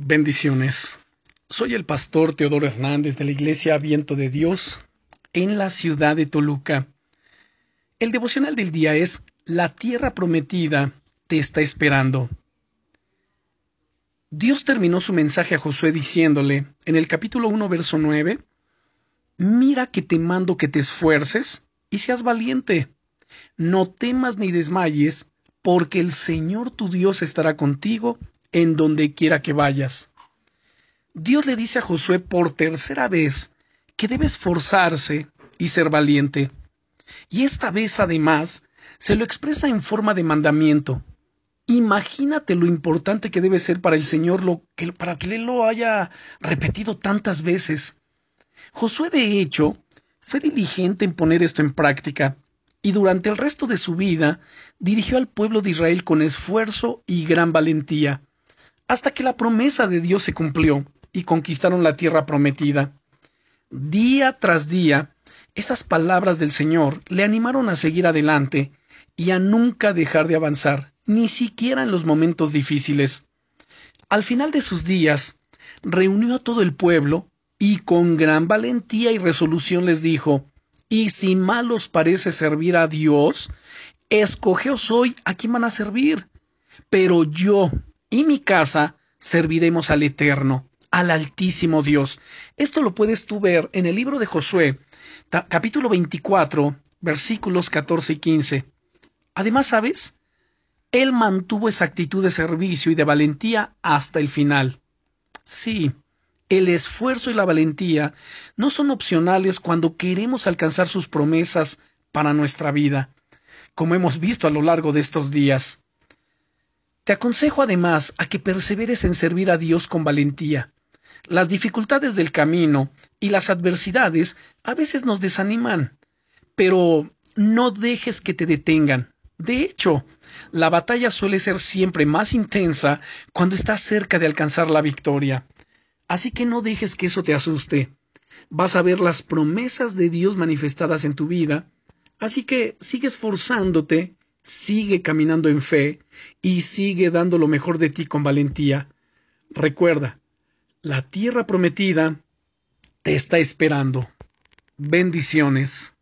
Bendiciones. Soy el pastor Teodoro Hernández de la Iglesia Viento de Dios en la ciudad de Toluca. El devocional del día es La tierra prometida te está esperando. Dios terminó su mensaje a Josué diciéndole, en el capítulo 1, verso 9, Mira que te mando que te esfuerces y seas valiente. No temas ni desmayes, porque el Señor tu Dios estará contigo en donde quiera que vayas. Dios le dice a Josué por tercera vez que debe esforzarse y ser valiente. Y esta vez además se lo expresa en forma de mandamiento. Imagínate lo importante que debe ser para el Señor lo que, para que Él lo haya repetido tantas veces. Josué, de hecho, fue diligente en poner esto en práctica, y durante el resto de su vida dirigió al pueblo de Israel con esfuerzo y gran valentía hasta que la promesa de Dios se cumplió y conquistaron la tierra prometida. Día tras día, esas palabras del Señor le animaron a seguir adelante y a nunca dejar de avanzar, ni siquiera en los momentos difíciles. Al final de sus días, reunió a todo el pueblo y con gran valentía y resolución les dijo Y si mal os parece servir a Dios, escogeos hoy a quién van a servir. Pero yo y mi casa serviremos al Eterno, al Altísimo Dios. Esto lo puedes tú ver en el libro de Josué, capítulo 24, versículos 14 y 15. Además, ¿sabes? Él mantuvo esa actitud de servicio y de valentía hasta el final. Sí, el esfuerzo y la valentía no son opcionales cuando queremos alcanzar sus promesas para nuestra vida, como hemos visto a lo largo de estos días. Te aconsejo además a que perseveres en servir a Dios con valentía. Las dificultades del camino y las adversidades a veces nos desaniman, pero no dejes que te detengan. De hecho, la batalla suele ser siempre más intensa cuando estás cerca de alcanzar la victoria. Así que no dejes que eso te asuste. Vas a ver las promesas de Dios manifestadas en tu vida, así que sigue esforzándote sigue caminando en fe y sigue dando lo mejor de ti con valentía. Recuerda, la tierra prometida te está esperando. Bendiciones.